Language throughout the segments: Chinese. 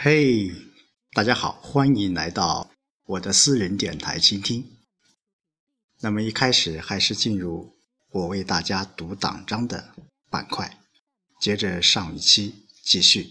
嘿，大家好，欢迎来到我的私人电台倾听。那么一开始还是进入我为大家读党章的板块，接着上一期继续。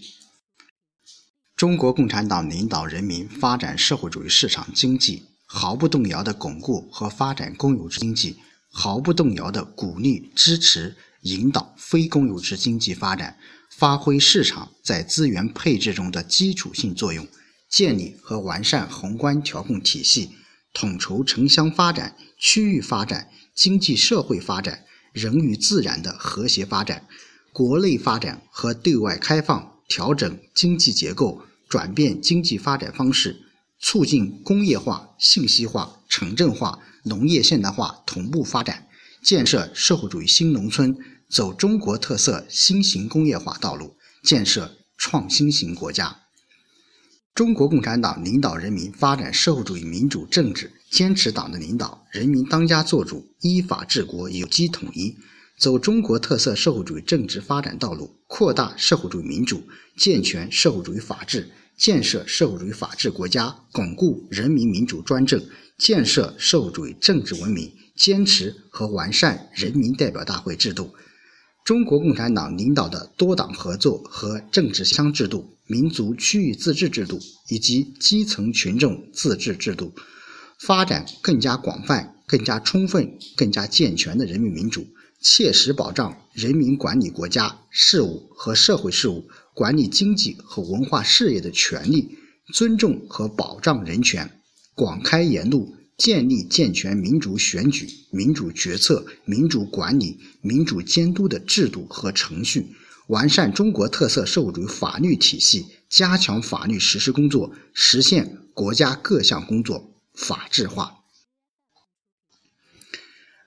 中国共产党领导人民发展社会主义市场经济，毫不动摇地巩固和发展公有制经济，毫不动摇地鼓励、支持、引导非公有制经济发展。发挥市场在资源配置中的基础性作用，建立和完善宏观调控体系，统筹城乡发展、区域发展、经济社会发展、人与自然的和谐发展，国内发展和对外开放，调整经济结构，转变经济发展方式，促进工业化、信息化、城镇化、农业现代化同步发展，建设社会主义新农村。走中国特色新型工业化道路，建设创新型国家。中国共产党领导人民发展社会主义民主政治，坚持党的领导，人民当家作主，依法治国，有机统一，走中国特色社会主义政治发展道路，扩大社会主义民主，健全社会主义法治，建设社会主义法治国家，巩固人民民主专政，建设社会主义政治文明，坚持和完善人民代表大会制度。中国共产党领导的多党合作和政治乡制度、民族区域自治制度以及基层群众自治制度，发展更加广泛、更加充分、更加健全的人民民主，切实保障人民管理国家事务和社会事务、管理经济和文化事业的权利，尊重和保障人权，广开言路。建立健全民主选举、民主决策、民主管理、民主监督的制度和程序，完善中国特色社会主义法律体系，加强法律实施工作，实现国家各项工作法治化。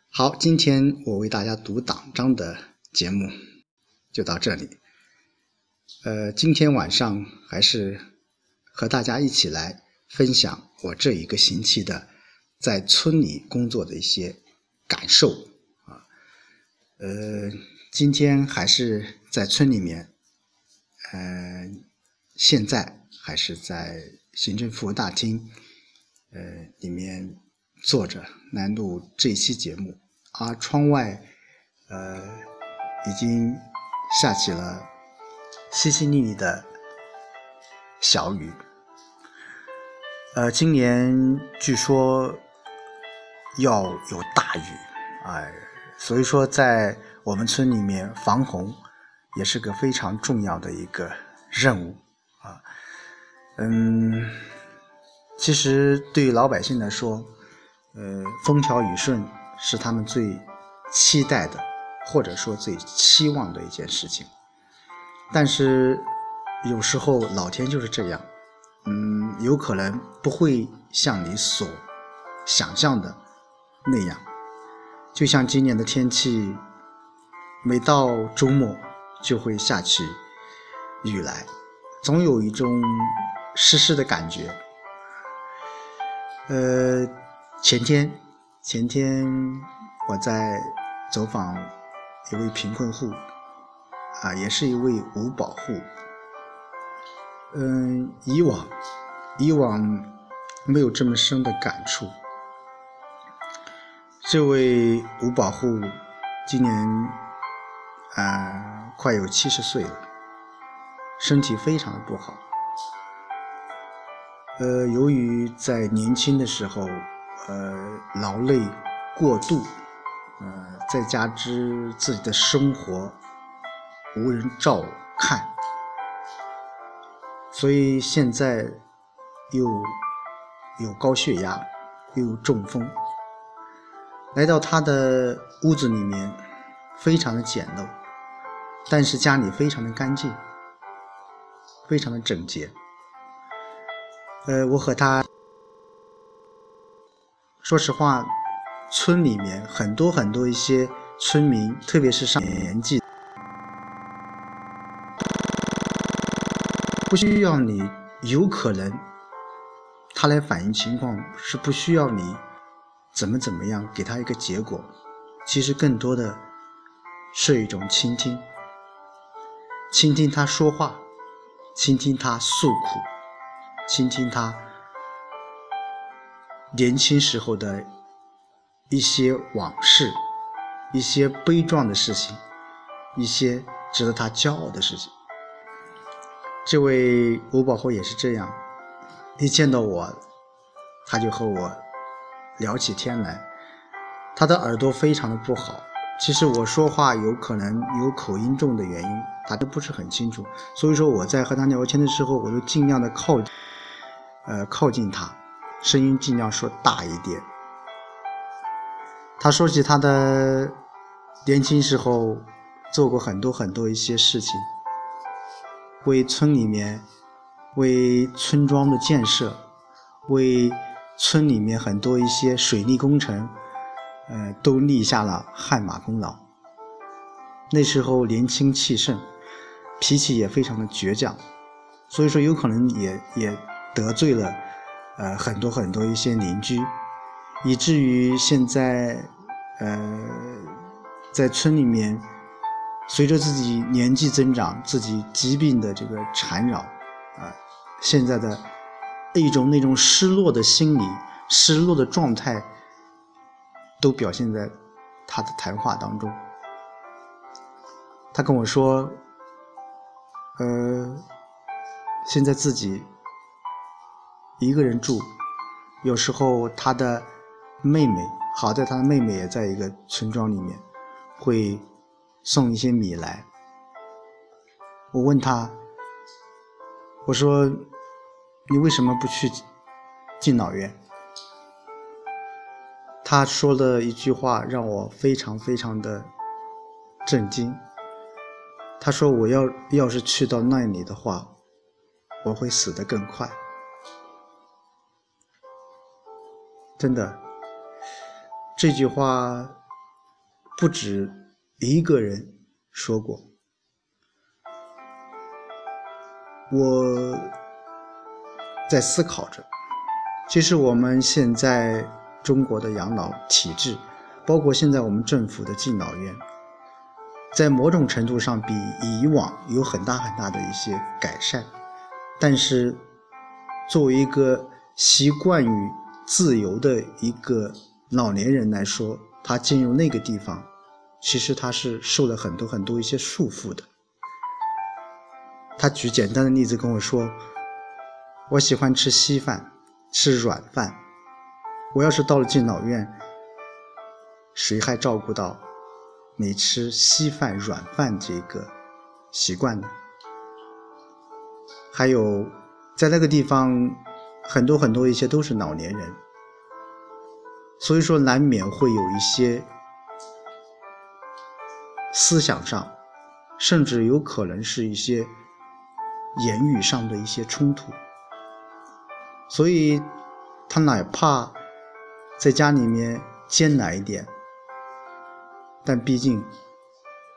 好，今天我为大家读党章的节目就到这里。呃，今天晚上还是和大家一起来分享我这一个星期的。在村里工作的一些感受啊，呃，今天还是在村里面，呃，现在还是在行政服务大厅，呃，里面坐着来录这期节目，而窗外，呃，已经下起了淅淅沥沥的小雨，呃，今年据说。要有大雨，哎，所以说在我们村里面防洪也是个非常重要的一个任务啊。嗯，其实对于老百姓来说，呃，风调雨顺是他们最期待的，或者说最期望的一件事情。但是有时候老天就是这样，嗯，有可能不会像你所想象的。那样，就像今年的天气，每到周末就会下起雨来，总有一种湿湿的感觉。呃，前天前天我在走访一位贫困户，啊，也是一位五保户。嗯，以往以往没有这么深的感触。这位五保户今年啊快有七十岁了，身体非常的不好。呃，由于在年轻的时候，呃劳累过度，呃再加之自己的生活无人照看，所以现在又有高血压，又有中风。来到他的屋子里面，非常的简陋，但是家里非常的干净，非常的整洁。呃，我和他说实话，村里面很多很多一些村民，特别是上年纪，不需要你，有可能他来反映情况是不需要你。怎么怎么样，给他一个结果，其实更多的是一种倾听，倾听他说话，倾听他诉苦。倾听他年轻时候的一些往事，一些悲壮的事情，一些值得他骄傲的事情。这位吴宝后也是这样，一见到我，他就和我聊起天来。他的耳朵非常的不好。其实我说话有可能有口音重的原因，他都不是很清楚。所以说我在和他聊天的时候，我就尽量的靠，呃，靠近他，声音尽量说大一点。他说起他的年轻时候做过很多很多一些事情，为村里面，为村庄的建设，为村里面很多一些水利工程。呃，都立下了汗马功劳。那时候年轻气盛，脾气也非常的倔强，所以说有可能也也得罪了呃很多很多一些邻居，以至于现在呃在村里面，随着自己年纪增长，自己疾病的这个缠绕啊，现在的一种那种失落的心理、失落的状态。都表现在他的谈话当中。他跟我说：“呃，现在自己一个人住，有时候他的妹妹，好在他的妹妹也在一个村庄里面，会送一些米来。我问他，我说你为什么不去敬老院？”他说了一句话，让我非常非常的震惊。他说：“我要要是去到那里的话，我会死得更快。”真的，这句话不止一个人说过。我在思考着，其实我们现在。中国的养老体制，包括现在我们政府的敬老院，在某种程度上比以往有很大很大的一些改善。但是，作为一个习惯于自由的一个老年人来说，他进入那个地方，其实他是受了很多很多一些束缚的。他举简单的例子跟我说：“我喜欢吃稀饭，吃软饭。”我要是到了敬老院，谁还照顾到你吃稀饭软饭这个习惯呢？还有，在那个地方，很多很多一些都是老年人，所以说难免会有一些思想上，甚至有可能是一些言语上的一些冲突，所以他哪怕。在家里面艰难一点，但毕竟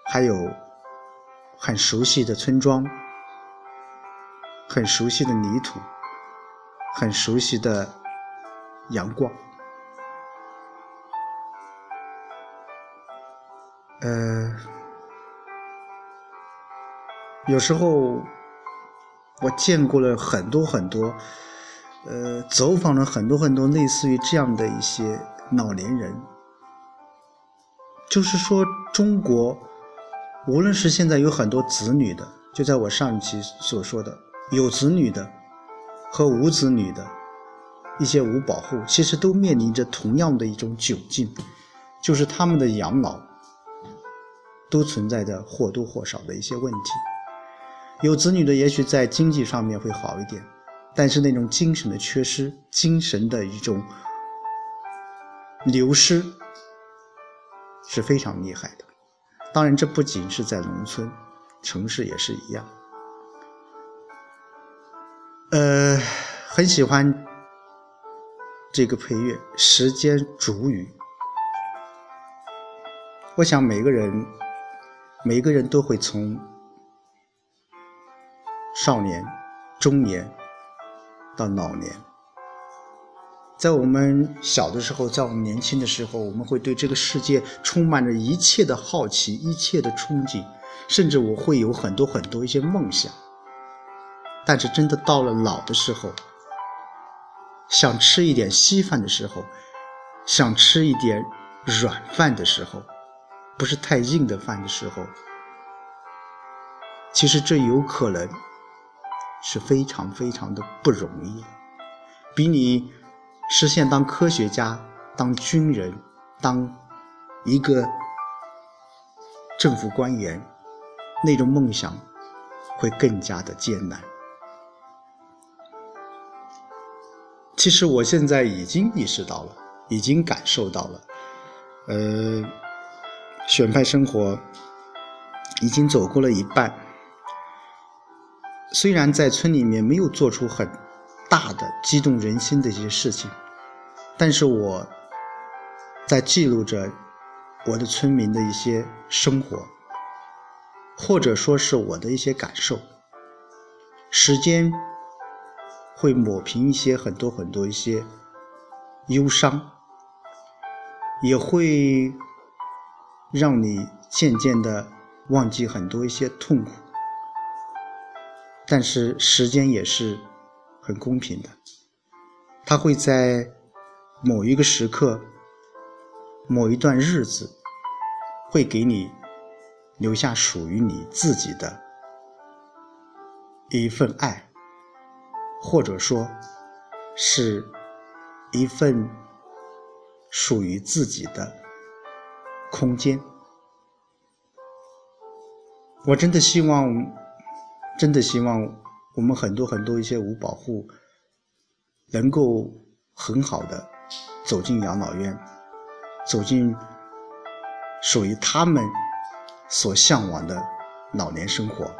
还有很熟悉的村庄，很熟悉的泥土，很熟悉的阳光。呃，有时候我见过了很多很多。呃，走访了很多很多类似于这样的一些老年人，就是说，中国无论是现在有很多子女的，就在我上一期所说的有子女的和无子女的一些无保护，其实都面临着同样的一种窘境，就是他们的养老都存在着或多或少的一些问题。有子女的也许在经济上面会好一点。但是那种精神的缺失，精神的一种流失是非常厉害的。当然，这不仅是在农村，城市也是一样。呃，很喜欢这个配乐《时间煮雨》。我想每个人，每个人都会从少年、中年。到老年，在我们小的时候，在我们年轻的时候，我们会对这个世界充满着一切的好奇，一切的憧憬，甚至我会有很多很多一些梦想。但是真的到了老的时候，想吃一点稀饭的时候，想吃一点软饭的时候，不是太硬的饭的时候，其实这有可能是非常非常的不容易，比你实现当科学家、当军人、当一个政府官员那种梦想会更加的艰难。其实我现在已经意识到了，已经感受到了，呃，选派生活已经走过了一半。虽然在村里面没有做出很大的激动人心的一些事情，但是我在记录着我的村民的一些生活，或者说是我的一些感受。时间。会抹平一些很多很多一些忧伤，也会让你渐渐的忘记很多一些痛苦。但是时间也是很公平的，它会在某一个时刻、某一段日子，会给你留下属于你自己的一份爱。或者说，是一份属于自己的空间。我真的希望，真的希望我们很多很多一些无保户，能够很好的走进养老院，走进属于他们所向往的老年生活。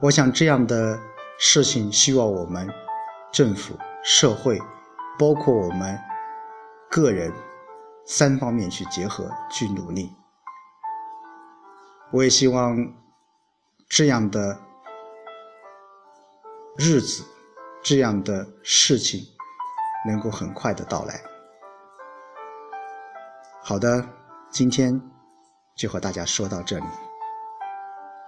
我想这样的。事情希望我们政府、社会，包括我们个人三方面去结合去努力。我也希望这样的日子、这样的事情能够很快的到来。好的，今天就和大家说到这里。